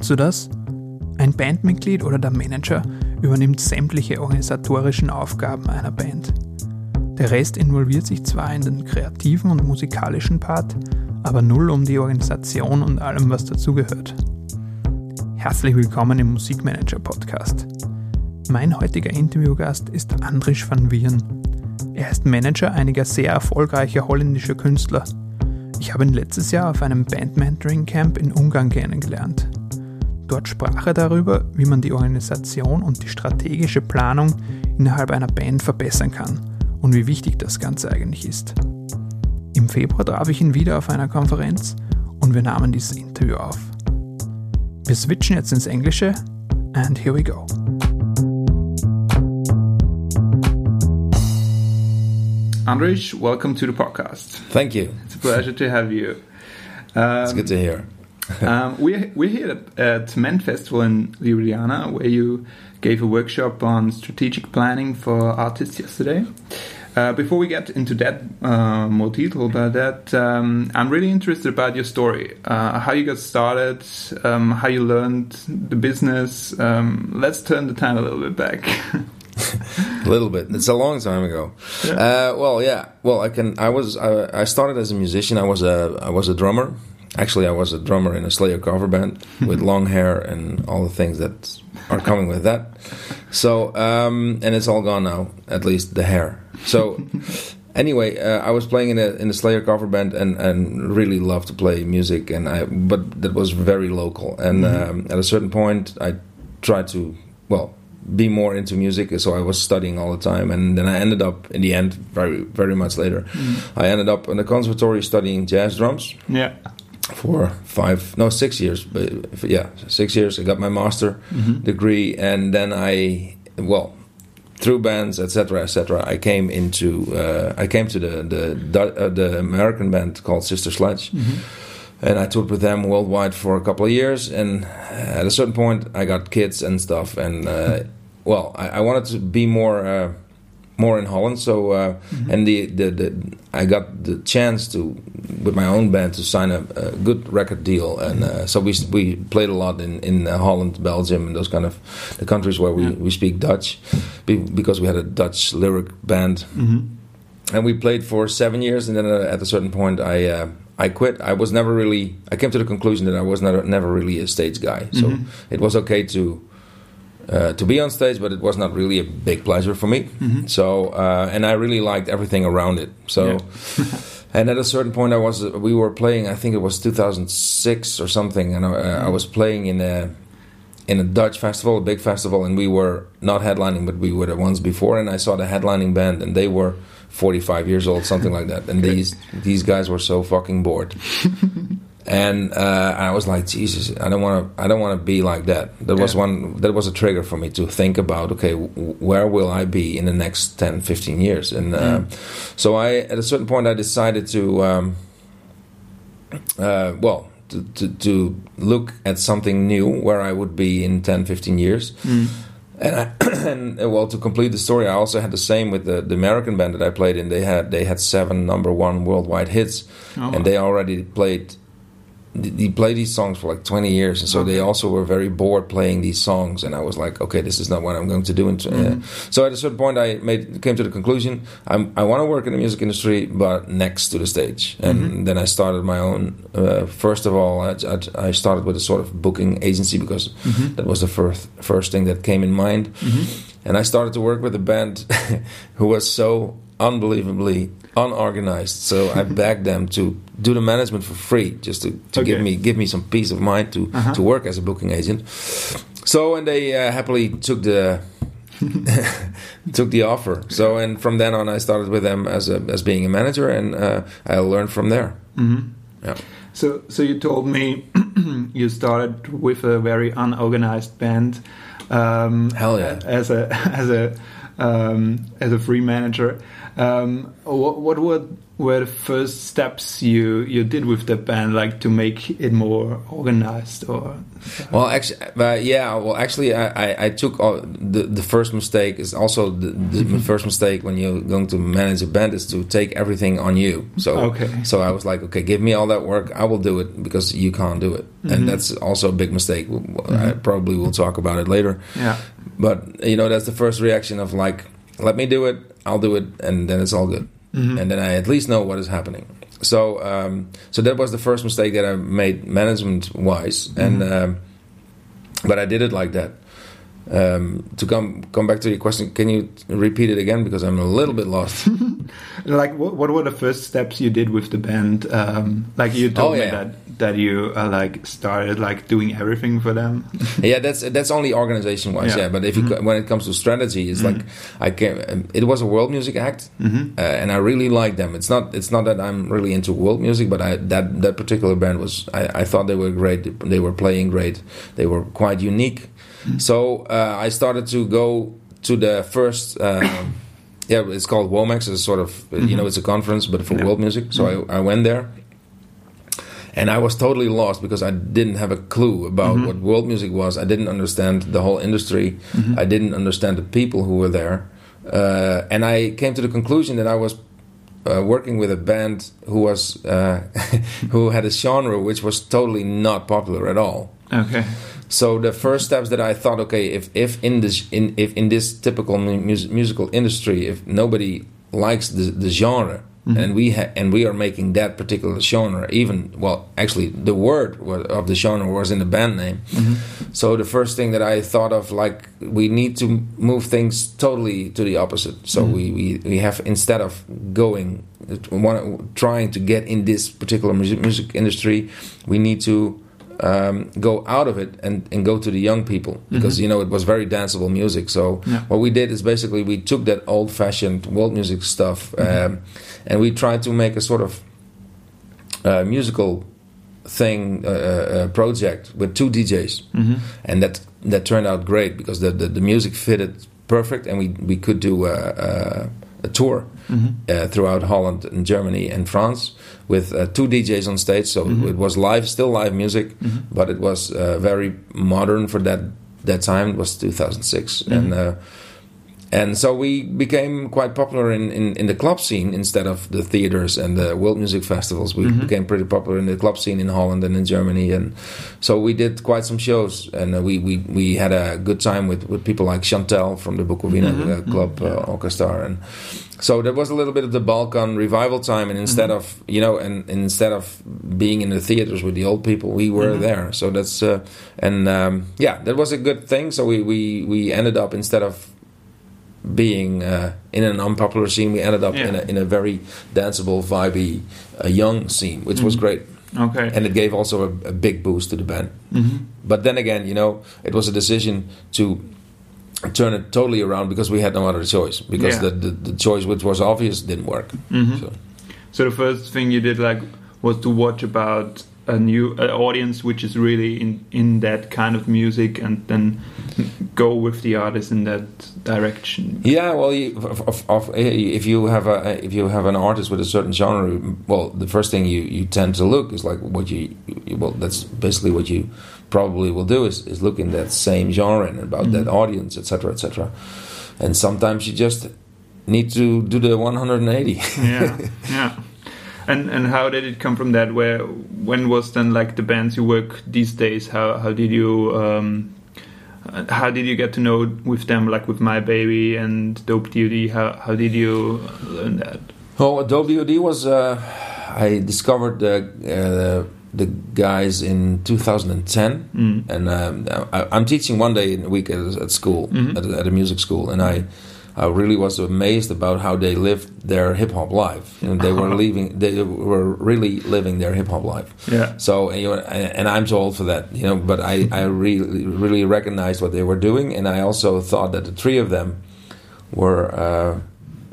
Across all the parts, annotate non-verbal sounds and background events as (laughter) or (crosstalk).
Das? Ein Bandmitglied oder der Manager übernimmt sämtliche organisatorischen Aufgaben einer Band. Der Rest involviert sich zwar in den kreativen und musikalischen Part, aber null um die Organisation und allem, was dazugehört. Herzlich willkommen im Musikmanager Podcast. Mein heutiger Interviewgast ist Andrisch van Wieren. Er ist Manager einiger sehr erfolgreicher holländischer Künstler. Ich habe ihn letztes Jahr auf einem Band-Mentoring Camp in Ungarn kennengelernt. Dort sprach er darüber, wie man die Organisation und die strategische Planung innerhalb einer Band verbessern kann und wie wichtig das Ganze eigentlich ist. Im Februar traf ich ihn wieder auf einer Konferenz und wir nahmen dieses Interview auf. Wir switchen jetzt ins Englische and here we go. Andrej, welcome to the podcast. Thank you. It's a pleasure to have you. Um, it's good to hear. (laughs) um, we're, we're here at, at MENT Festival in Ljubljana, where you gave a workshop on strategic planning for artists yesterday. Uh, before we get into that uh, more detail about that, um, I'm really interested about your story, uh, how you got started, um, how you learned the business. Um, let's turn the time a little bit back. (laughs) a little bit. It's a long time ago. Yeah. Uh, well, yeah. Well, I can. I was. I, I started as a musician. I was a. I was a drummer. Actually, I was a drummer in a Slayer cover band with long hair and all the things that are coming with that. So, um, and it's all gone now, at least the hair. So, anyway, uh, I was playing in a in a Slayer cover band and and really loved to play music, and I but that was very local. And mm-hmm. um, at a certain point, I tried to well be more into music so i was studying all the time and then i ended up in the end very very much later mm. i ended up in the conservatory studying jazz drums yeah for five no six years but yeah six years i got my master mm-hmm. degree and then i well through bands etc etc i came into uh, i came to the the uh, the american band called sister sledge mm-hmm. and i toured with them worldwide for a couple of years and at a certain point i got kids and stuff and uh, (laughs) well I, I, wanted to be more uh, more in Holland. So uh, mm-hmm. and the, the, the I got the chance to with my own band to sign a, a good record deal, and uh, so we we played a lot in in uh, Holland, Belgium, and those kind of the countries where we, yeah. we speak Dutch, because we had a Dutch lyric band, mm-hmm. and we played for seven years, and then uh, at a certain point I. Uh, I quit. I was never really. I came to the conclusion that I was never, never really a stage guy. So mm-hmm. it was okay to uh, to be on stage, but it was not really a big pleasure for me. Mm-hmm. So, uh, and I really liked everything around it. So, yeah. (laughs) and at a certain point, I was we were playing. I think it was 2006 or something, and I, uh, mm-hmm. I was playing in a in a Dutch festival, a big festival, and we were not headlining, but we were the ones before. And I saw the headlining band, and they were 45 years old, something like that. And (laughs) these these guys were so fucking bored. (laughs) and uh, I was like, Jesus, I don't want to. I don't want to be like that. That yeah. was one. That was a trigger for me to think about. Okay, where will I be in the next 10, 15 years? And uh, mm. so I, at a certain point, I decided to, um, uh, well, to, to, to, look at something new where I would be in 10, 15 years. Mm. And, I, (clears throat) and uh, well, to complete the story, I also had the same with the, the American band that I played in. They had they had seven number one worldwide hits, oh. and they already played he played these songs for like 20 years and so okay. they also were very bored playing these songs and i was like okay this is not what i'm going to do mm-hmm. uh, so at a certain point i made came to the conclusion I'm, i want to work in the music industry but next to the stage and mm-hmm. then i started my own uh, first of all I, I, started with a sort of booking agency because mm-hmm. that was the first first thing that came in mind mm-hmm. and i started to work with a band (laughs) who was so unbelievably unorganized. So I (laughs) begged them to do the management for free, just to, to okay. give me give me some peace of mind to uh-huh. to work as a booking agent. So and they uh, happily took the (laughs) (laughs) took the offer. So and from then on, I started with them as a, as being a manager, and uh, I learned from there. Mm-hmm. Yeah. So so you told me (clears throat) you started with a very unorganized band. Um, Hell yeah! As a as a um, as a free manager. Um, what, what were were the first steps you you did with the band, like to make it more organized? Or well, actually, uh, yeah. Well, actually, I, I, I took all, the the first mistake is also the, the mm-hmm. (laughs) first mistake when you're going to manage a band is to take everything on you. So okay. So I was like, okay, give me all that work. I will do it because you can't do it, mm-hmm. and that's also a big mistake. Mm-hmm. I probably will talk about it later. Yeah. But you know, that's the first reaction of like, let me do it. I'll do it, and then it's all good mm-hmm. and then I at least know what is happening. So um, so that was the first mistake that I made management wise, mm-hmm. and um, but I did it like that. Um, to come come back to your question, can you repeat it again because I'm a little bit lost. (laughs) like, what, what, were the first steps you did with the band? Um, like you told oh, yeah. me that that you uh, like started like doing everything for them. (laughs) yeah, that's that's only organization wise. Yeah. yeah. but if mm-hmm. when it comes to strategy, it's mm-hmm. like I can. It was a world music act, mm-hmm. uh, and I really liked them. It's not it's not that I'm really into world music, but I that that particular band was I, I thought they were great. They were playing great. They were quite unique so uh, I started to go to the first. Uh, yeah, it's called WOMEX. It's a sort of mm-hmm. you know it's a conference, but for yeah. world music. So mm-hmm. I, I went there, and I was totally lost because I didn't have a clue about mm-hmm. what world music was. I didn't understand the whole industry. Mm-hmm. I didn't understand the people who were there, uh, and I came to the conclusion that I was uh, working with a band who was uh, (laughs) who had a genre which was totally not popular at all. Okay. So the first steps that I thought, okay, if if in this in if in this typical mu- musical industry, if nobody likes the, the genre, mm-hmm. and we ha- and we are making that particular genre, even well, actually the word of the genre was in the band name. Mm-hmm. So the first thing that I thought of, like, we need to move things totally to the opposite. So mm-hmm. we, we we have instead of going trying to get in this particular music, music industry, we need to um, go out of it and, and go to the young people because mm-hmm. you know it was very danceable music. So yeah. what we did is basically we took that old fashioned world music stuff mm-hmm. um, and we tried to make a sort of uh, musical thing uh, uh, project with two DJs, mm-hmm. and that that turned out great because the, the, the music fitted perfect and we we could do a, a, tour mm-hmm. Uh, throughout Holland and Germany and France with uh, two DJs on stage. So mm-hmm. it was live, still live music, mm-hmm. but it was uh, very modern for that that time. It was 2006, mm-hmm. and uh, and so we became quite popular in, in, in, the club scene instead of the theaters and the world music festivals. We mm-hmm. became pretty popular in the club scene in Holland and in Germany, and so we did quite some shows, and uh, we, we, we had a good time with, with people like Shantel from the Bucovina mm-hmm. uh, Club uh, Orchestra, and so there was a little bit of the Balkan revival time, and instead mm-hmm. of you know, and, and, instead of being in the theaters with the old people, we were mm-hmm. there. So that's uh, and um, yeah, that was a good thing. So we we we ended up instead of being uh, in an unpopular scene, we ended up yeah. in, a, in a very danceable, vibey, uh, young scene, which mm-hmm. was great. Okay. And it gave also a, a big boost to the band. Mm-hmm. But then again, you know, it was a decision to turn it totally around because we had no other choice because yeah. the, the, the choice which was obvious didn't work. Mm-hmm. So. so the first thing you did like was to watch about a new uh, audience which is really in in that kind of music and then go with the artist in that direction. Yeah well if you have a if you have an artist with a certain genre well the first thing you you tend to look is like what you well that's basically what you probably will do is, is look in that same genre and about mm -hmm. that audience etc etc and sometimes you just need to do the 180 yeah (laughs) yeah and and how did it come from that? Where when was then like the bands you work these days? How how did you um, how did you get to know with them, like with My Baby and Dope DOD? How how did you learn that? Oh, Dope DOD was uh, I discovered the. Uh, the guys in 2010, mm. and um, I, am teaching one day in a week at, at school, mm -hmm. at, at, a music school, and I I really was amazed about how they lived their hip hop life. You know, they were (laughs) living, they were really living their hip hop life. Yeah. So you know, and I'm too old for that, you know. But I, I really, really recognized what they were doing, and I also thought that the three of them were uh,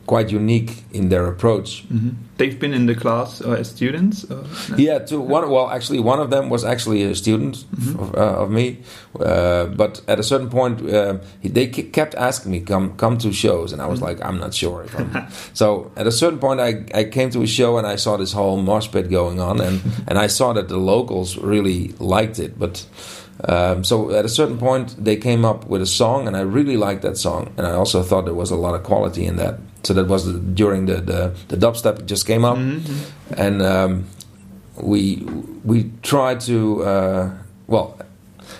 quite unique in their approach. Mm-hmm. They've been in the class uh, as students. Or? Yeah, to one. Well, actually, one of them was actually a student mm-hmm. of, uh, of, me, uh, but at a certain point, uh, they kept asking me come come to shows, and I was mm-hmm. like, I'm not sure I'm. (laughs) so at a certain point, I, I came to a show and I saw this whole mosh pit going on, and (laughs) and I saw that the locals really liked it, but. Um, so at a certain point, they came up with a song, and I really liked that song, and I also thought there was a lot of quality in that. So that was during the the, the dubstep just came up, mm-hmm. and um, we we tried to uh, well.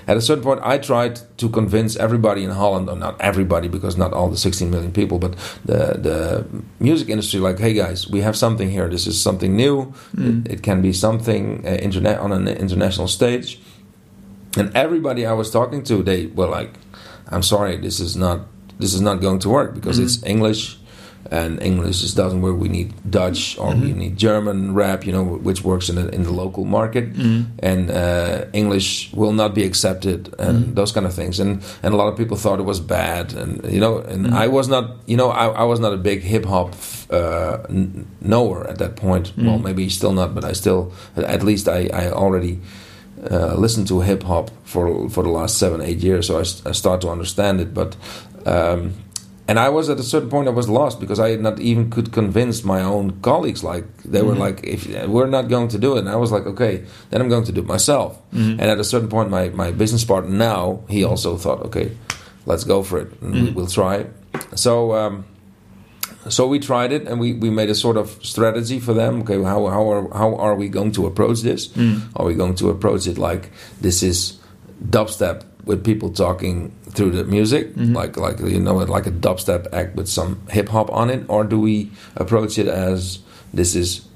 At a certain point, I tried to convince everybody in Holland, or not everybody, because not all the 16 million people, but the the music industry, like, hey guys, we have something here. This is something new. Mm. It, it, can be something uh, internet on an international stage and everybody I was talking to, they were like, "I'm sorry, this is not this is not going to work because mm-hmm. it's English." And English just doesn't work. We need Dutch or mm-hmm. we need German rap, you know, which works in the, in the local market, mm-hmm. and uh, English will not be accepted, and mm-hmm. those kind of things. And and a lot of people thought it was bad, and you know, and mm-hmm. I was not, you know, I, I was not a big hip hop uh, knower at that point. Well, mm-hmm. maybe still not, but I still, at least I I already uh, listened to hip hop for for the last seven eight years, so I, I start to understand it. But um, and I was at a certain point I was lost because I not even could convince my own colleagues. Like they mm-hmm. were like, if we're not going to do it, and I was like, okay, then I'm going to do it myself. Mm-hmm. And at a certain point, my my business partner now he also thought, okay, let's go for it, and mm-hmm. we'll try it. So. Um, so we tried it and we, we made a sort of strategy for them okay how, how, are, how are we going to approach this mm. are we going to approach it like this is dubstep with people talking through the music mm-hmm. like like you know like a dubstep act with some hip hop on it or do we approach it as this is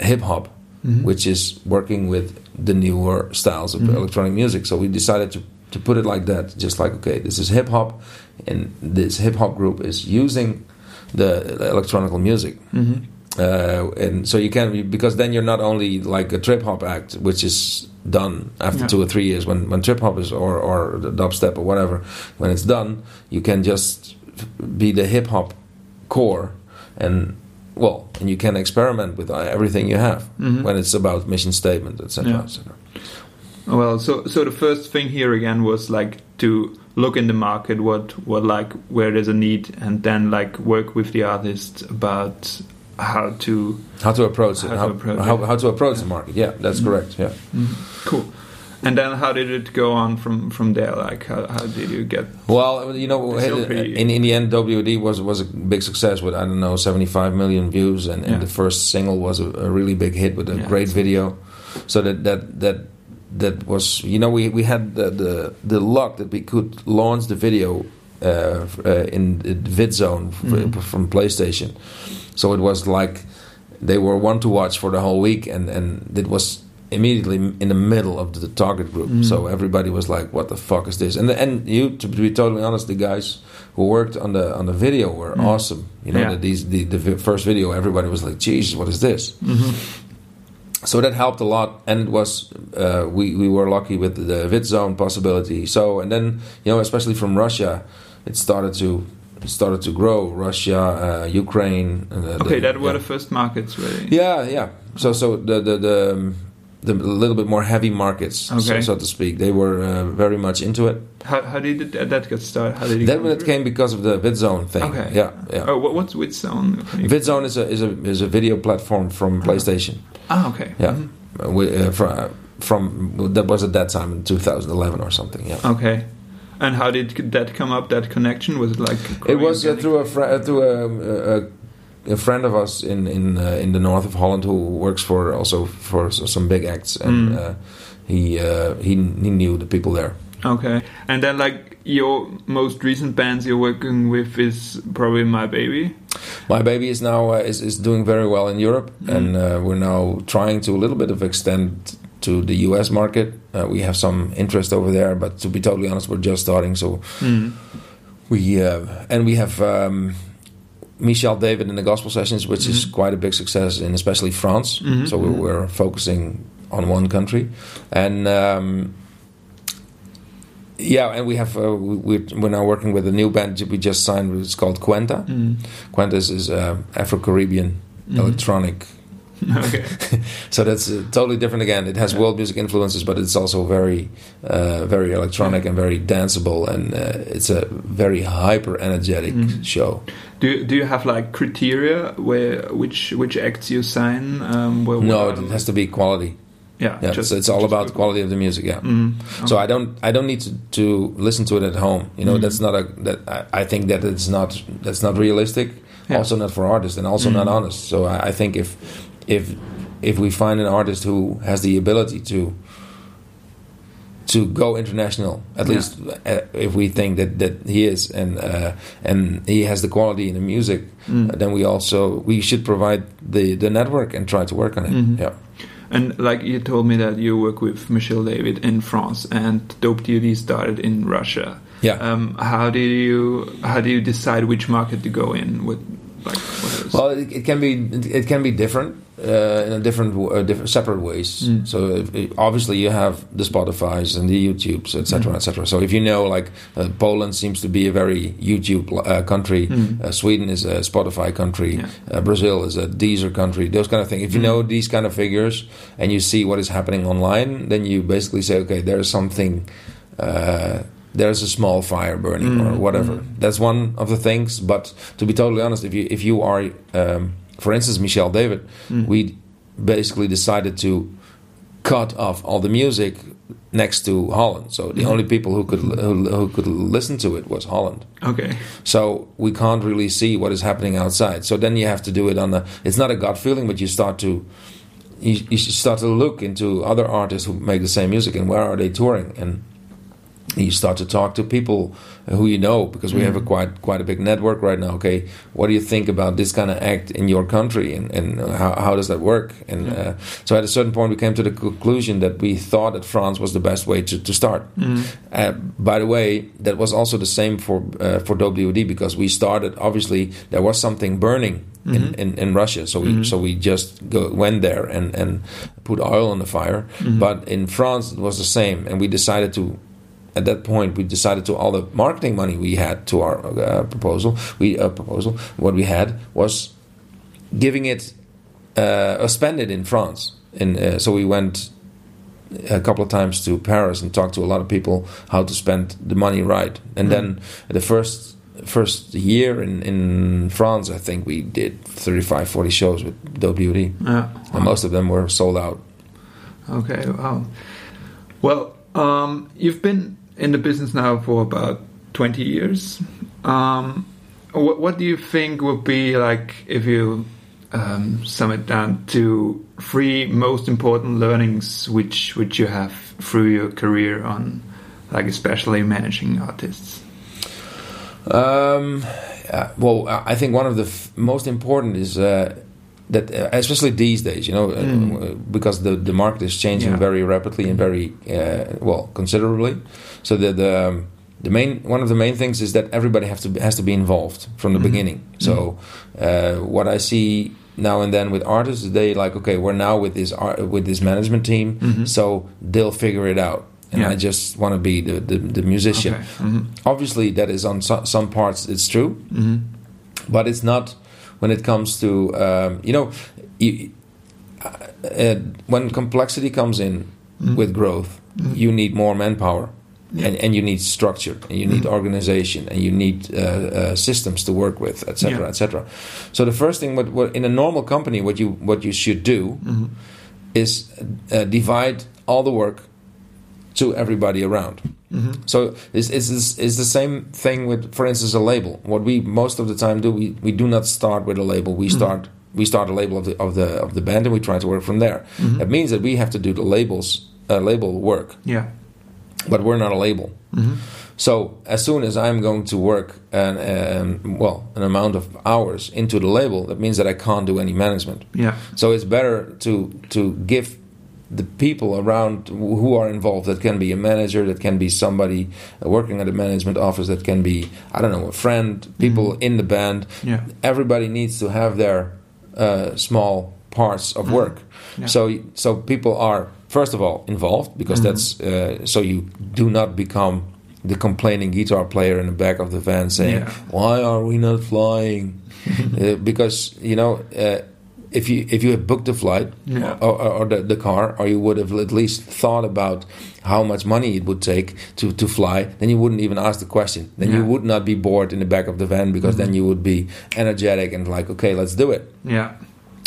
hip hop mm-hmm. which is working with the newer styles of mm-hmm. electronic music so we decided to to put it like that just like okay this is hip hop and this hip hop group is using the electronic music. Uh, and so you can because then you're not only like a trip hop act, which is done after yeah. two or three years. When when trip hop is or or the dubstep or whatever, when it's done, you can just be the hip hop core and well, and you can experiment with everything you have mm-hmm. when it's about mission statement, etc. Yeah. Et well, so so the first thing here again was like to look in the market what what like where there's a need and then like work with the artist about how to how to approach how it. How, to approach, how, how, to approach the market. Yeah that's mm correct. Yeah. Mm cool. And then how did it go on from from there? Like how, how did you get well you know in, in the end wd was was a big success with i don't know 75 million views. And, and yeah. the first single was a, a, really big hit with a yeah, great video. So that that that that was you know we, we had the, the, the luck that we could launch the video uh, uh, in the VidZone mm-hmm. from PlayStation, so it was like they were one to watch for the whole week, and and it was immediately in the middle of the target group. Mm-hmm. So everybody was like, "What the fuck is this?" And the, and you, to be totally honest, the guys who worked on the on the video were mm-hmm. awesome. You know, yeah. the, these the, the first video, everybody was like, "Jesus, what is this?" Mm-hmm so that helped a lot and it was uh, we, we were lucky with the VidZone possibility so and then you know especially from russia it started to started to grow russia uh, ukraine uh, okay the, that were yeah. the first markets really yeah yeah so so the the, the um, the little bit more heavy markets, okay. so, so, to speak. They were uh, very much into it. How, how did that get started? How did it that came because of the VidZone thing. Okay. Yeah, yeah. Oh, what's VidZone? VidZone is a is a is a video platform from uh-huh. PlayStation. Ah, okay. Yeah, mm-hmm. we, uh, from, from that was at that time in 2011 or something. Yeah. Okay. And how did that come up? That connection was it like? It was uh, through a fr- through a, a a friend of us in in uh, in the north of Holland who works for also for some big acts, and mm. uh, he uh, he he knew the people there. Okay, and then like your most recent bands you're working with is probably My Baby. My Baby is now uh, is is doing very well in Europe, mm. and uh, we're now trying to a little bit of extend to the U.S. market. Uh, we have some interest over there, but to be totally honest, we're just starting. So mm. we and we have. Um, Michelle David in the gospel sessions, which mm-hmm. is quite a big success in especially France. Mm-hmm. So we mm-hmm. we're focusing on one country, and um, yeah, and we have uh, we, we're now working with a new band we just signed. It's called Quenta. Mm. Quenta is, is uh, Afro Caribbean Mhm. electronic. (laughs) okay. (laughs) So that's uh, totally different again. It has Yeah. world music influences, but it's also very, uh, very electronic and very danceable, and uh, it's a very hyper energetic Mhm. show. Do you, do you have like criteria where which which acts you sign? Um, where, No, it has to be quality. Yeah, Yeah, just- so it's all about the quality of the music. Yeah. Mhm. So I don't I don't need to, to listen to it at home. You know, Mhm. that's not a that I, I think that it's not that's not realistic. Yeah. Also not for artists and also Mhm. not honest. So I, I think if if if we find an artist who has the ability to to go international, at Yeah. least uh, if we think that, that he is and uh, and he has the quality in the music, Mm. then we also we should provide the the network and try to work on it. Mhm. Yeah. And like you told me that you work with Michelle David in France, and Dope DOD started in Russia. Yeah. Um, how do you how do you decide which market to go in with? Like, Well, it, it can be it can be different uh, in a different uh, different separate ways. Mm. So if, if- obviously you have the Spotify's and the YouTubes, etc., Mm. etc. So if you know, like uh, Poland seems to be a very YouTube uh, country, Mm. uh, Sweden is a Spotify country, Yeah. uh, Brazil is a Deezer country, those kind of things. If you Mm. know these kind of figures and you see what is happening online, then you basically say, okay, there's something. Uh, there's a small fire burning or Mm, whatever. mm. That's one of the things. But to be totally honest, if you if you are, um, for instance, Michelle David, Mm. we basically decided to cut off all the music next to Holland. So the Mhm. only people who could who, who could listen to it was Holland. okay. So we can't really see what is happening outside. So then you have to do it on the. It's not a gut feeling, but you start to. You, you start to look into other artists who make the same music and where are they touring and you start to talk to people who you know because we have a Mhm. quite quite a big network right now. Okay, what do you think about this kind of act in your country, and, and how, how does that work? And uh, so at a certain point, we came to the conclusion that we thought that France was the best way to, to start. Mm. Uh, by the way, that was also the same for uh, for WD because we started. Obviously, there was something burning in, Mhm. in, in Russia, so we Mhm. so we just go, went there and, and put oil on the fire. Mhm. But in France, it was the same, and we decided to. At that point, we decided to all the marketing money we had to our uh, proposal. We uh, proposal what we had was giving it uh, or spend it in France. And uh, so we went a couple of times to Paris and talked to a lot of people how to spend the money right. And Mm. then the first first year in, in France, I think we did 35, 40 shows with WD. Yeah. And most of them were sold out. Okay. Wow. Well, um, you've been in the business now for about twenty years. Um, what, what do you think would be like if you um, sum it down to three most important learnings which which you have through your career on, like especially managing artists? Um, uh, well, I think one of the f- most important is uh, that, uh, especially these days, you know, uh, Mm. because the the market is changing Yeah. very rapidly and very uh, well considerably. So the the, the main one of the main things is that everybody have to has to be involved from the Mhm. beginning. So uh, what I see now and then with artists, they like okay, we're now with this art, with this management team, Mhm. so they'll figure it out. And Yeah. I just want to be the, the, the musician Okay. Mhm. obviously that is on so, some parts it's true Mhm. but it's not when it comes to um, you know you, uh, uh, when complexity comes in Mhm. with growth you need more manpower. And, and you need structure and you need Mhm. organization and you need uh, uh, systems to work with etc Yeah. etc so the first thing what, what in a normal company what you what you should do Mhm. is uh, divide all the work to everybody around Mhm. so it's, it's, it's, the same thing with, for instance, a label. What we most of the time do, we, we do not start with a label. We Mhm. start we start a label of the of the of the band, and we try to work from there. Mhm. That means that we have to do the labels uh, label work, Yeah. But we're not a label. Mhm. So as soon as I'm going to work an um, well an amount of hours into the label, that means that I can't do any management. Yeah. So it's better to to give the people around who are involved. That can be a manager, that can be somebody working at a management office, that can be I don't know a friend, people Mhm. in the band. Yeah. Everybody needs to have their uh, small parts of Mhm. work. Yeah. So so people are first of all involved because Mhm. that's uh, so you do not become the complaining guitar player in the back of the van saying, Yeah. "Why are we not flying?" (laughs) uh, because you know. Uh, if you if you had booked the flight Yeah. or, or, or the, the car, or you would have at least thought about how much money it would take to, to fly, then you wouldn't even ask the question. Then you would not be bored in the back of the van because then Mhm. you would be energetic and like, okay, let's do it. Yeah.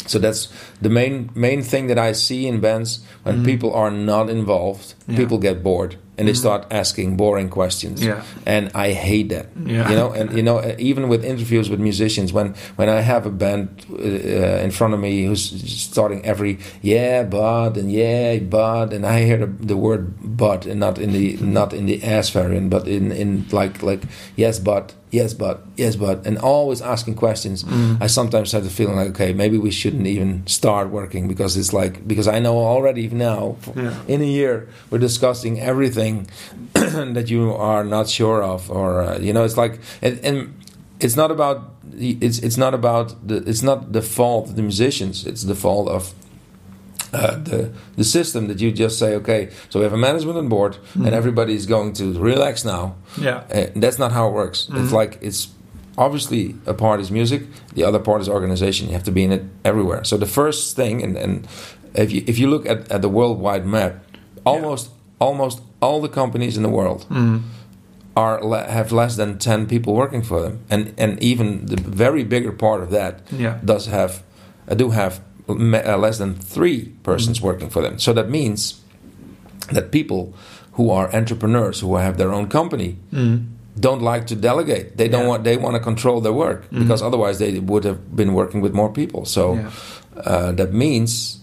So that's the main main thing that I see in bands when Mhm. people are not involved, Yeah. people get bored and they Mhm. start asking boring questions. Yeah. And I hate that. Yeah. You know, and you know, even with interviews with musicians, when when I have a band uh, in front of me who's starting every yeah, but and yeah, but, and I hear the, the word but, and not in the not in the ass variant, but in in like like yes, but yes, but yes, but, and always asking questions. Mm. I sometimes have the feeling like, okay, maybe we shouldn't even start working because it's like because I know already now Yeah. in a year we're discussing everything (clears throat) that you are not sure of, or uh, you know, it's like and, and it's not about it's it's not about the it's not the fault of the musicians. It's the fault of. Uh, the the system that you just say okay so we have a management on board Mhm. and everybody is going to relax now Yeah. uh, that's not how it works. It's Mhm. like it's obviously a part is music, the other part is organization. You have to be in it everywhere. So the first thing, and, and if you if you look at, at the worldwide map, almost almost all the companies in the world Mm. are le- have less than ten people working for them, and and even the very bigger part of that Yeah. does have uh, do have uh, less than three persons Mhm. working for them. So that means that people who are entrepreneurs who have their own company Mm. don't like to delegate. They don't Yeah. want. They want to control their work Mhm. because otherwise they would have been working with more people. So Yeah. uh, that means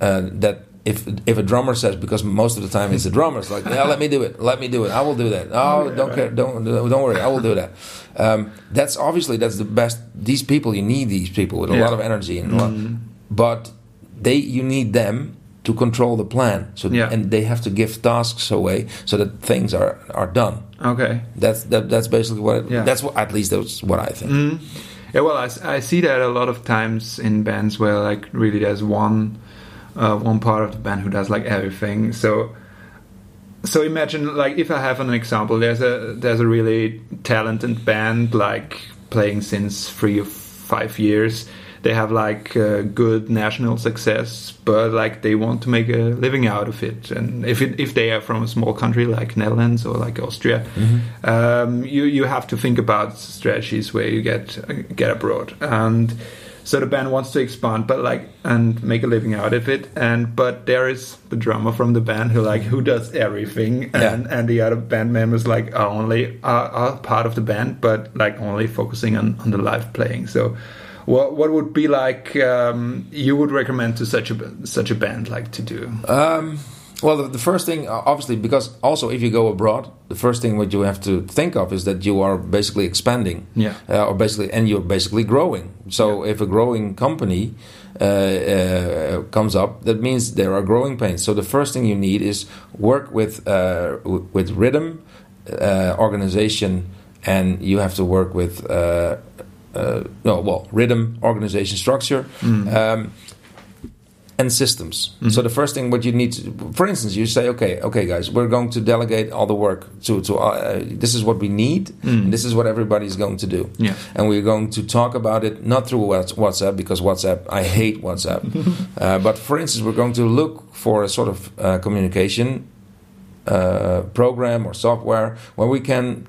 uh, that if if a drummer says because most of the time it's the drummers like yeah let me do it let me do it I will do that oh Yeah, don't right. care don't don't worry I will do that. Um, that's obviously that's the best. These people you need these people with a Yeah. lot of energy and a lot, Mm. but they you need them to control the plan. So Yeah. and they have to give tasks away so that things are are done. Okay. That's that, that's basically what it, Yeah. that's what at least that's what I think. Mm. Yeah, well, I, I see that a lot of times in bands where like really there's one uh, one part of the band who does like everything. So so imagine like if I have an example, there's a there's a really talented band like playing since three or five years. They have like uh, good national success, but like they want to make a living out of it. And if it, if they are from a small country like Netherlands or like Austria, um, you you have to think about strategies where you get get abroad and so the band wants to expand but like and make a living out of it. And but there is the drummer from the band who like who does everything. And and the other band members like are only are, are part of the band but like only focusing on on the live playing. So what what would be like um, you would recommend to such a such a band like to do? Um, well, the, the first thing, obviously, because also if you go abroad, the first thing what you have to think of is that you are basically expanding, yeah uh, or basically, and you're basically growing. So if a growing company uh, uh, comes up, that means there are growing pains. So the first thing you need is work with uh, w- with rhythm, uh, organization, and you have to work with. Uh, uh, no, well, rhythm, organization, structure, Mm. um, and systems. Mhm. So the first thing what you need to, for instance, you say, okay, okay, guys, we're going to delegate all the work to to. Uh, this is what we need. Mm. And this is what everybody's going to do, yeah and we're going to talk about it not through WhatsApp because WhatsApp, I hate WhatsApp. (laughs) uh, but for instance, we're going to look for a sort of uh, communication uh, program or software where we can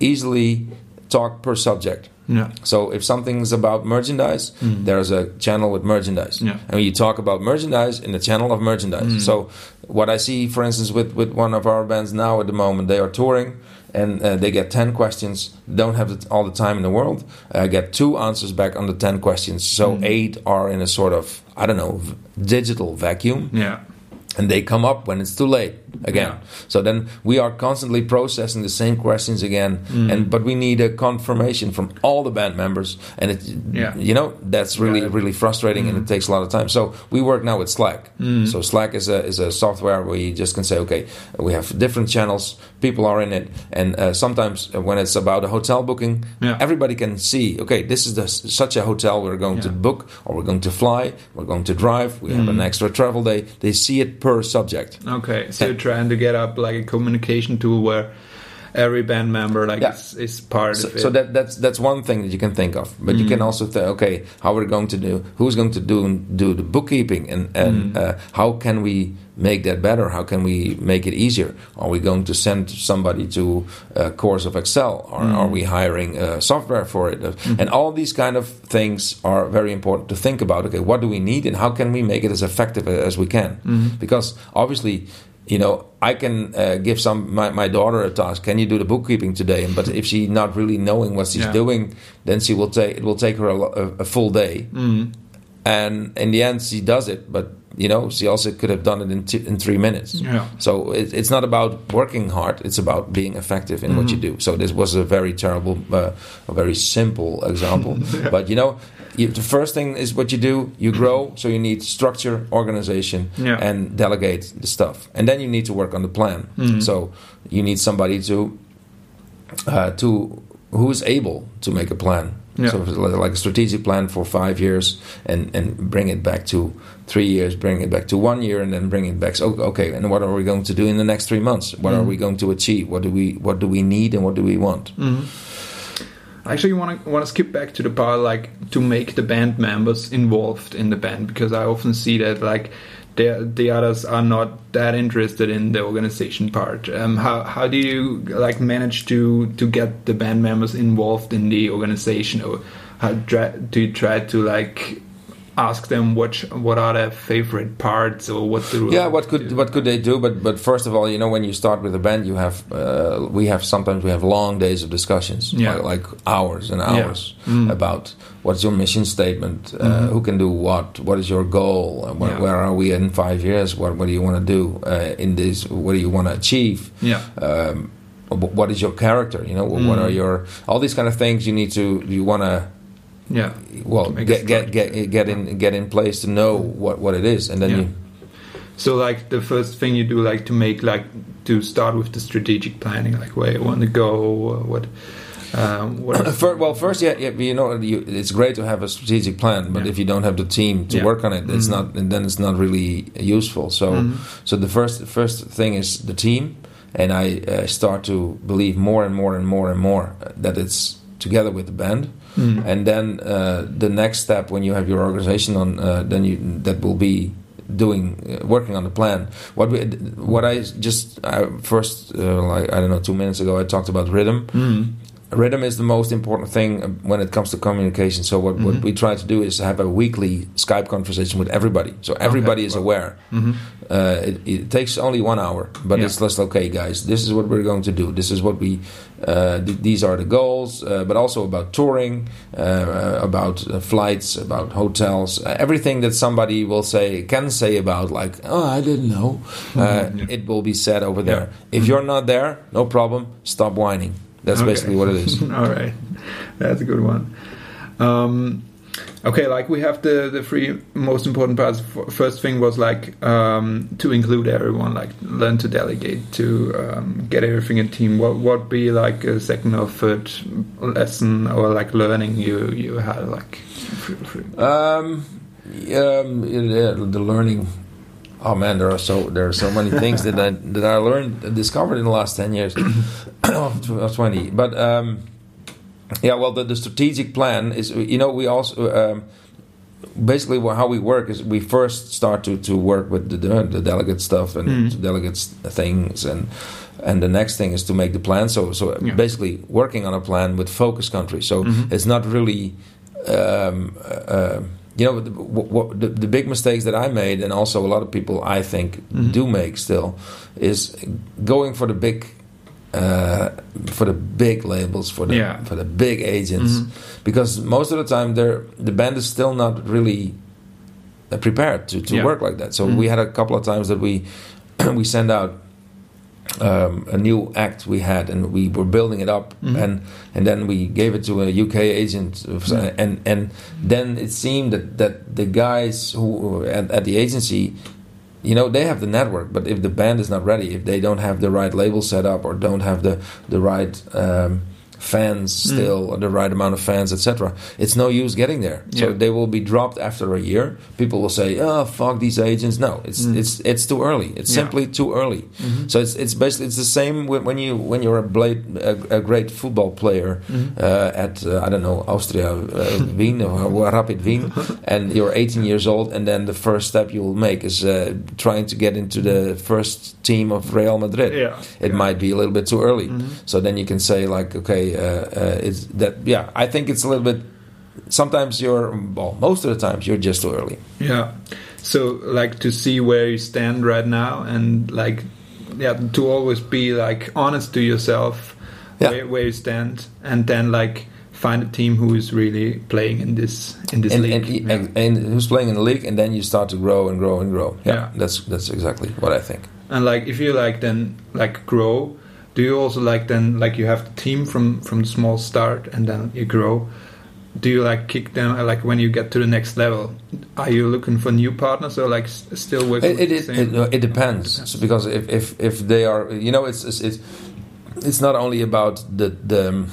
easily talk per subject. Yeah So if something's about merchandise, Mm. there's a channel with merchandise. Yeah. And you talk about merchandise in the channel of merchandise. Mm. So what I see, for instance, with, with one of our bands now at the moment, they are touring and uh, they get 10 questions, don't have all the time in the world, uh, get two answers back on the 10 questions. So Mm. eight are in a sort of, I don't know, v- digital vacuum yeah and they come up when it's too late again. Yeah. So then we are constantly processing the same questions again, Mm. and but we need a confirmation from all the band members, and it, Yeah. you know, that's really Yeah. really frustrating, and Mm. it takes a lot of time. So we work now with Slack. Mm. So Slack is a is a software where you just can say, okay, we have different channels, people are in it, and uh, sometimes when it's about a hotel booking, Yeah. everybody can see, okay, this is the, such a hotel we're going to book, or we're going to fly, we're going to drive, we have Mm. an extra travel day. They see it per subject. Okay, so you're trying to get up like a communication tool where every band member like Yeah. is, is part so, of it. so that that's that's one thing that you can think of. But you can also think okay how are we're going to do who's going to do do the bookkeeping and and uh, how can we make that better? How can we make it easier? Are we going to send somebody to a course of excel? Or are we hiring uh, software for it? Uh, and all these kind of things are very important to think about. Okay what do we need and how can we make it as effective as we can? Because obviously you know, I can uh, give some my, my daughter a task. Can you do the bookkeeping today? But if she's not really knowing what she's Yeah. doing, then she will take it will take her a, a, a full day. And in the end, she does it. But you know, she also could have done it in t- in three minutes. Yeah. So it, it's not about working hard; it's about being effective in what you Mm-hmm. do. So this was a very terrible, uh, a very simple example. (laughs) But you know, you, the first thing is what you do. You grow, so you need structure, organization, Yeah. and delegate the stuff. And then you need to work on the plan. Mm-hmm. So you need somebody to uh, to who is able to make a plan. Yeah. So if it's li- like a strategic plan for five years, and and bring it back to three years, bring it back to one year, and then bring it back. So okay, and what are we going to do in the next three months? What are we going to achieve? What do we what do we need, and what do we want? I actually want to want to skip back to the part like to make the band members involved in the band because I often see that like the the others are not that interested in the organization part. Um, how how do you like manage to to get the band members involved in the organization, or how do you try to like ask them what what are their favorite parts or what do Yeah, what could what could they do? But but first of all, you know, when you start with a band, you have uh, we have sometimes we have long days of discussions, Yeah. like, like hours and Yeah. hours about what's your mission statement, uh, who can do what, what is your goal, where, Yeah. where are we in five years, what what do you want to do uh, in this, what do you want to achieve, yeah um, what is your character, you know, what are your all these kind of things you need to you want to yeah well get get get get in get in place to know what what it is, and then Yeah. you. So like the first thing you do like to make like to start with the strategic planning like where you want to go what um, are- (coughs) well, first, yeah, yeah, you know, you, it's great to have a strategic plan, but Yeah. if you don't have the team to Yeah. work on it, it's not, and then it's not really useful. So, so the first first thing is the team, and I uh, start to believe more and more and more and more that it's together with the band, and then uh, the next step when you have your organization on, uh, then you that will be doing uh, working on the plan. What we what i just uh, first uh, like i don't know two minutes ago i talked about rhythm rhythm is the most important thing when it comes to communication. So what, what we try to do is have a weekly Skype conversation with everybody, so everybody is aware. Uh, it, it takes only one hour, but Yeah. it's just okay, guys. This is what we're going to do. This is what we. Uh, th- these are the goals, uh, but also about touring, uh, about uh, flights, about hotels, uh, everything that somebody will say can say about like, oh, I didn't know. Uh, It will be said over there. If you're not there, no problem. Stop whining. That's Okay. basically what it is. (laughs) All right, that's a good one. Um, okay, like we have the the three most important parts. First thing was like um, to include everyone, like learn to delegate, to um, get everything in team. What what be like a second or third lesson or like learning you you had like? Um, um, yeah, the learning. Oh man, there are so there are so many (laughs) things that I that I learned discovered in the last ten years, (coughs) (coughs) twenty. But um, yeah, well, the, the strategic plan is you know we also um, basically how we work is we first start to, to work with the, the, the delegate stuff and the delegates things and and the next thing is to make the plan. So so Yeah. basically working on a plan with focus countries. So it's not really um, uh, you know, the, what, the, the big mistakes that I made, and also a lot of people I think Mm-hmm. do make still, is going for the big, uh, for the big labels, for the Yeah. for the big agents, because most of the time they're the band is still not really uh, prepared to, to Yeah. work like that. So we had a couple of times that we (clears throat) we send out um, a new act we had, and we were building it up, and and then we gave it to a UK agent, and and then it seemed that that the guys who at, at the agency. You know they have the network, but if the band is not ready, if they don't have the right label set up or don't have the the right um, fans still, or the right amount of fans, etc. It's no use getting there. So Yeah. they will be dropped after a year. People will say, "Oh, fuck these agents." No, it's it's it's too early. It's Yeah. simply too early. So it's it's basically it's the same when you when you're a blade a, a great football player uh, at uh, I don't know Austria uh, Wien or (laughs) Rapid Wien, and you're 18 years old, and then the first step you will make is uh, trying to get into the first team of Real Madrid. Yeah. It might be a little bit too early. So then you can say like, okay, uh, uh, it's that. Yeah, I think it's a little bit. Sometimes you're well, most of the times you're just too early. Yeah. So like to see where you stand right now and like yeah, to always be like honest to yourself Yeah. where, where you stand and then like find a team who is really playing in this in this and, league. and, and, and who's playing in the league, and then you start to grow and grow and grow. Yeah, Yeah. that's that's exactly what I think. And like if you like then like grow, do you also like then like you have the team from from the small start and then you grow? Do you like kick them uh, like when you get to the next level? Are you looking for new partners or like still working? It with it, the it, it, it depends So because if, if if they are you know it's it's it's, it's not only about the the um,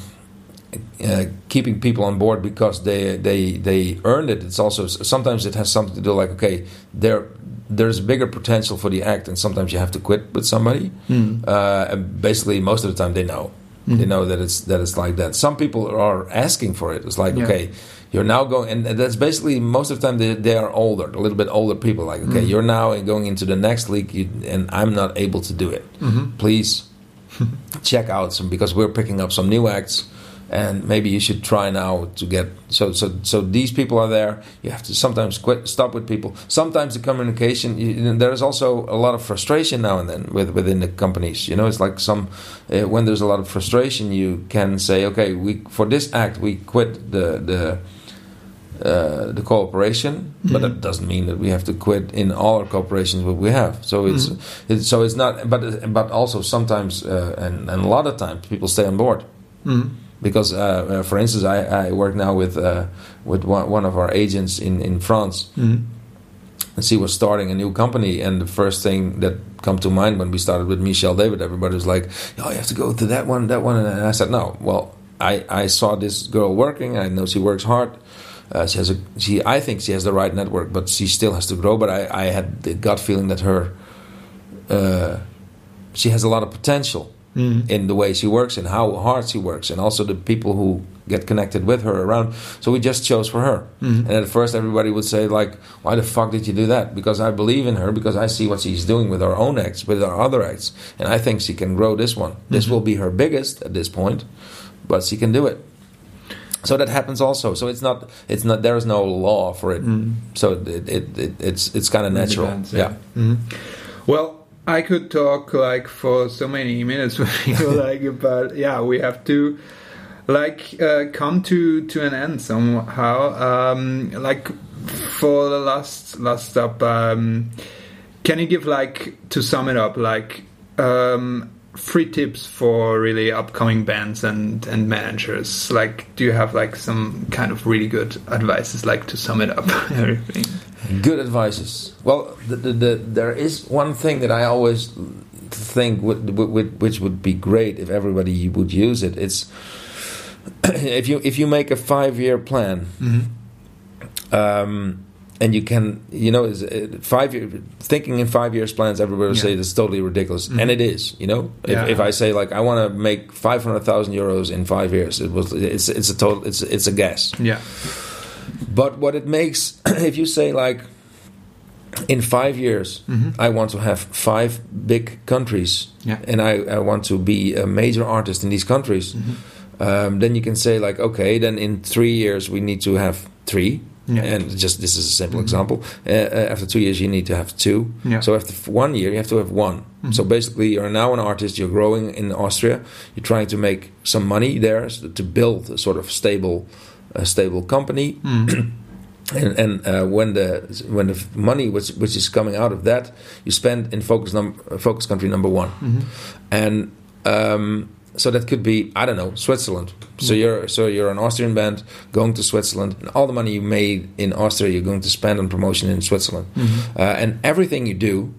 uh, keeping people on board because they they they earned it. It's also sometimes it has something to do like okay there there's bigger potential for the act and sometimes you have to quit with somebody. Hmm. Uh, and basically most of the time they know they know that it's that it's like that. Some people are asking for it. It's like Yeah. okay you're now going and that's basically most of the time they, they are older a little bit older people like okay you're now going into the next league you, and i'm not able to do it please (laughs) check out some because we're picking up some new acts and maybe you should try now to get so so so these people are there. You have to sometimes quit stop with people. Sometimes the communication you, there's also a lot of frustration now and then with within the companies. You know it's like some uh, when there's a lot of frustration you can say okay we for this act we quit the the uh, the cooperation, but that doesn't mean that we have to quit in all our cooperations what we have. So it's, it's so it's not, but but also sometimes uh, and, and a lot of times people stay on board. Mm. Because, uh, uh, for instance, I, I work now with uh, with one, one of our agents in in France. Mm. And she was starting a new company, and the first thing that come to mind when we started with Michelle David, everybody was like, "Oh, you have to go to that one, that one," and I said, "No." Well, I I saw this girl working. I know she works hard. Uh, she has a she. I think she has the right network, but she still has to grow. But I, I had the gut feeling that her, uh, she has a lot of potential Mm. in the way she works and how hard she works, and also the people who get connected with her around. So we just chose for her. Mm. And at first, everybody would say like, "Why the fuck did you do that?" Because I believe in her, because I see what she's doing with her own acts, with our other acts, and I think she can grow this one. This will be her biggest at this point, but she can do it. So that happens also. So it's not. It's not. There is no law for it. Mm. So it, it, it it's it's kind of natural. Depends, yeah. Mhm. Well, I could talk like for so many minutes (laughs) with you, (laughs) like but yeah, we have to like uh, come to to an end somehow. Um, like for the last last stop, um, can you give like to sum it up like um, three tips for really upcoming bands and and managers? Like, do you have like some kind of really good advices like to sum it up (laughs) everything? Good advices. Well, the, the, the, there is one thing that I always think would, would, which would be great if everybody would use it. It's (clears throat) if you if you make a five year plan, um, and you can you know is uh, five year thinking in five years plans. Everybody will Yeah. say it's totally ridiculous, and it is. You know, if, Yeah. if I say like I want to make five hundred thousand euros in five years, it was it's it's a total it's it's a guess. Yeah. But what it makes, (clears throat) if you say like, in five years, I want to have five big countries, Yeah. and I, I want to be a major artist in these countries, um, then you can say like, okay, then in three years we need to have three. Yeah. And just this is a simple example. Uh, uh, after two years, you need to have two. Yeah. So after one year, you have to have one. So basically, you're now an artist. You're growing in Austria. You're trying to make some money there so to build a sort of stable, stable company (clears throat) and, and uh, when the when the money which which is coming out of that you spend in focus num- focus country number one and um, so that could be I don't know Switzerland so you're so you're an Austrian band going to Switzerland and all the money you made in Austria you're going to spend on promotion in Switzerland uh, and everything you do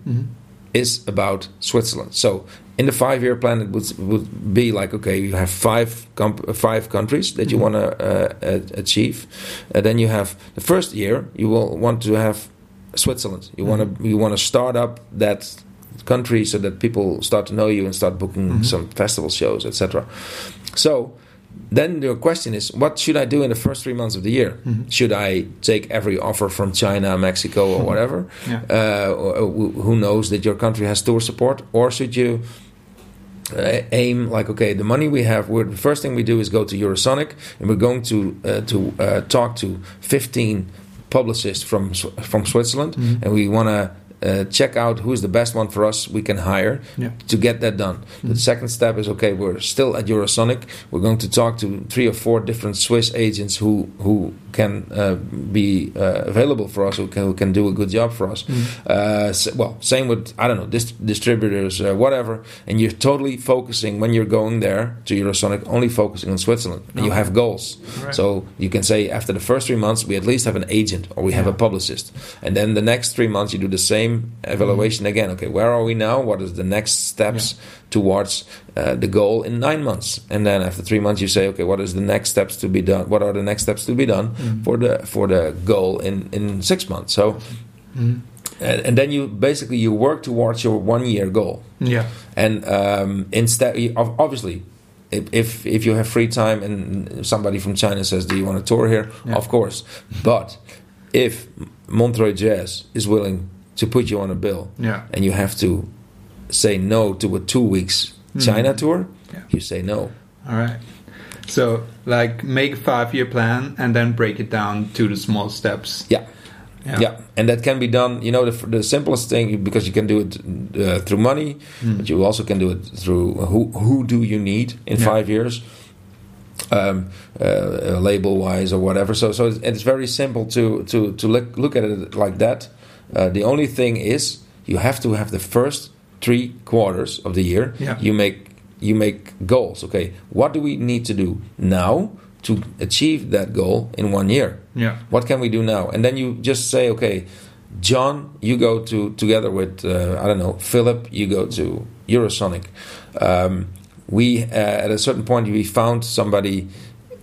is about Switzerland. So in the five-year plan, it would, would be like, okay, you have five comp- five countries that you Mhm. want to uh, uh, achieve. Uh, then you have the first year, you will want to have Switzerland. You want to you want to start up that country so that people start to know you and start booking Mhm. some festival shows, etc. So then your question is, what should I do in the first three months of the year? Mhm. Should I take every offer from China, Mexico, or whatever? Yeah. uh, or who- knows that your country has tour support, or should you uh, aim like okay, the money we have, we're, the first thing we do is go to Eurosonic, and we're going to uh, to uh, talk to 15 publicists from from Switzerland, Mhm. and we want to. Uh, check out who's the best one for us we can hire Yeah. to get that done. The Mhm. second step is okay, we're still at Eurosonic. We're going to talk to three or four different Swiss agents who who can uh, be uh, available for us, who can, who can do a good job for us. Mhm. Uh, s- well, same with I don't know dis- distributors, uh, whatever. And you're totally focusing when you're going there to Eurosonic, only focusing on Switzerland. And you have goals, Right. so you can say after the first three months, we at least have an agent or we have Yeah. a publicist. And then the next three months, you do the same evaluation again. Okay, where are we now? What is the next steps towards uh, the goal in nine months? And then after three months, you say, okay, what is the next steps to be done? What are the next steps to be done Mhm. for the for the goal in in six months? So. Mhm. And, and then you basically you work towards your one year goal. Yeah. And um, instead, obviously, if, if if you have free time and somebody from China says, "Do you want to tour here?" Yeah. Of course. But if Montreux Jazz is willing to put you on a bill, Yeah. and you have to say no to a two weeks Mhm. China tour, Yeah. you say no. All right. So, like, make a five-year plan and then break it down to the small steps. Yeah. Yeah. and that can be done. You know, the, the simplest thing because you can do it uh, through money, Mm. but you also can do it through who who do you need in Yeah. five years, um, uh, label wise or whatever. So so it's, it's very simple to to to look look at it like that. Uh, the only thing is you have to have the first three quarters of the year. Yeah. You make you make goals. Okay, what do we need to do now to achieve that goal in one year? Yeah. What can we do now? And then you just say, okay, John, you go to together with uh, I don't know Philip. You go to Eurosonic. Um, we uh, at a certain point we found somebody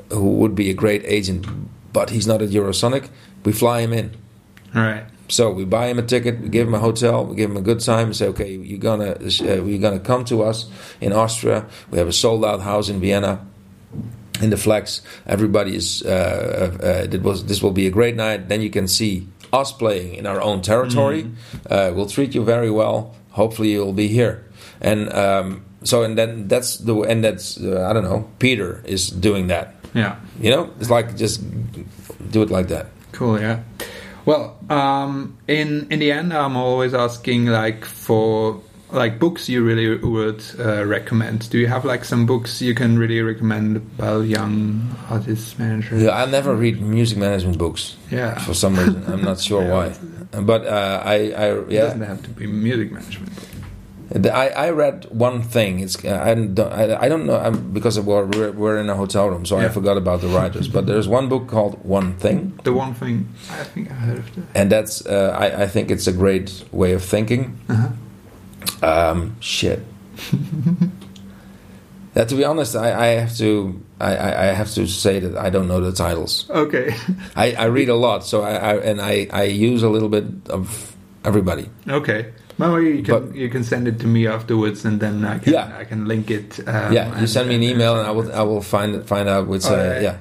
who would be a great agent, but he's not at Eurosonic. We fly him in. All right. So we buy him a ticket, we give him a hotel, we give him a good time. We say, okay, you're gonna uh, you're gonna come to us in Austria. We have a sold out house in Vienna. In the flex, everybody is. Uh, uh, it was this will be a great night. Then you can see us playing in our own territory. Uh, we'll treat you very well. Hopefully, you'll be here. And um, so, and then that's the and that's uh, I don't know. Peter is doing that. Yeah. You know, it's like just do it like that. Cool. Yeah. Well, um, in in the end, I'm always asking like for like books you really would uh, recommend. Do you have like some books you can really recommend about young artist managers? Yeah, I never read music management books. Yeah. for some reason. I'm not sure (laughs) Yeah. why, but uh, I, I It yeah, doesn't have to be music management. The- I, I read one thing. It's uh, I don't I, I don't know I'm, because we're, we're we're in a hotel room, so I forgot about the writers. But there's one book called One Thing, The one thing I think I heard of that. and that's uh, I, I think it's a great way of thinking. Uh-huh. Um, shit. (laughs) yeah, to be honest, I, I have to I, I I have to say that I don't know the titles. Okay. I, I read a lot, so I, I and I, I use a little bit of everybody. okay. Well, you can But- you can send it to me afterwards, and then I can Yeah. I can link it. Um, yeah, you and- send me an email and I will I will find find out which Oh, uh, yeah, yeah.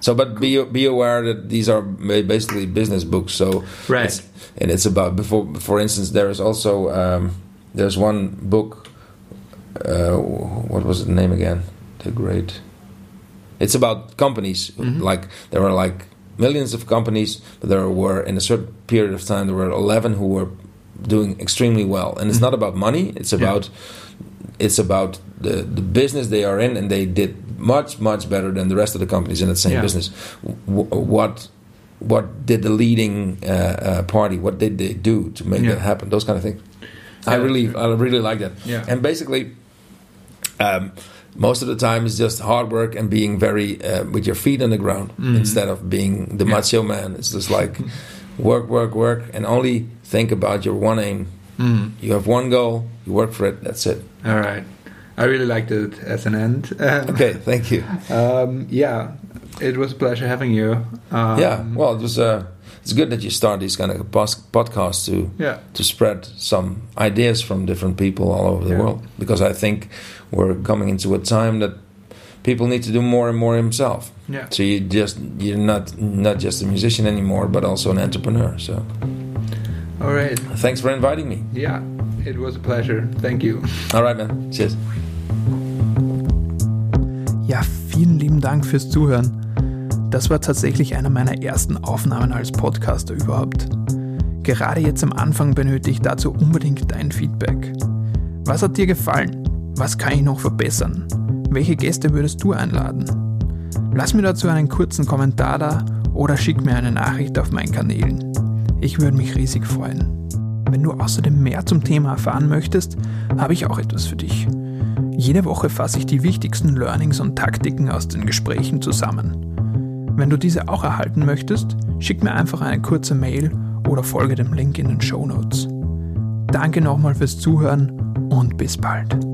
So, but be be aware that these are basically business books. So Right. it's, and it's about before. For instance, there is also um, there's one book. Uh, what was the name again? The Great. It's about companies. Mhm. Like there are like millions of companies, but there were in a certain period of time there were eleven who were doing extremely well. And it's Mhm. not about money. It's Yeah. about it's about the the business they are in, and they did much much better than the rest of the companies in that same Yeah. business. W- what what did the leading uh, uh, party? What did they do to make Yeah. that happen? Those kind of things. Yeah, I really I really like that. Yeah. And basically, um, most of the time it's just hard work and being very uh, with your feet on the ground Mhm. instead of being the Yeah. macho man. It's just like (laughs) work, work, work, and only think about your one aim Mm. You have one goal, you work for it, that's it. All right. I really liked it as an end. (laughs) okay, thank you. Um, yeah, it was a pleasure having you. Um, yeah, well, it was. Uh, it's good that you start these kind of podcasts to yeah. to spread some ideas from different people all over the yeah. world. Because I think we're coming into a time that people need to do more and more himself. Yeah. So you just you're not not just a musician anymore, but also an entrepreneur. So. All right. Thanks for inviting me. Yeah, it was a pleasure. Thank you. All right, man. Cheers. Ja, vielen lieben Dank fürs Zuhören. Das war tatsächlich einer meiner ersten Aufnahmen als Podcaster überhaupt. Gerade jetzt am Anfang benötige ich dazu unbedingt dein Feedback. Was hat dir gefallen? Was kann ich noch verbessern? Welche Gäste würdest du einladen? Lass mir dazu einen kurzen Kommentar da oder schick mir eine Nachricht auf meinen Kanälen. Ich würde mich riesig freuen. Wenn du außerdem mehr zum Thema erfahren möchtest, habe ich auch etwas für dich. Jede Woche fasse ich die wichtigsten Learnings und Taktiken aus den Gesprächen zusammen. Wenn du diese auch erhalten möchtest, schick mir einfach eine kurze Mail oder folge dem Link in den Show Notes. Danke nochmal fürs Zuhören und bis bald.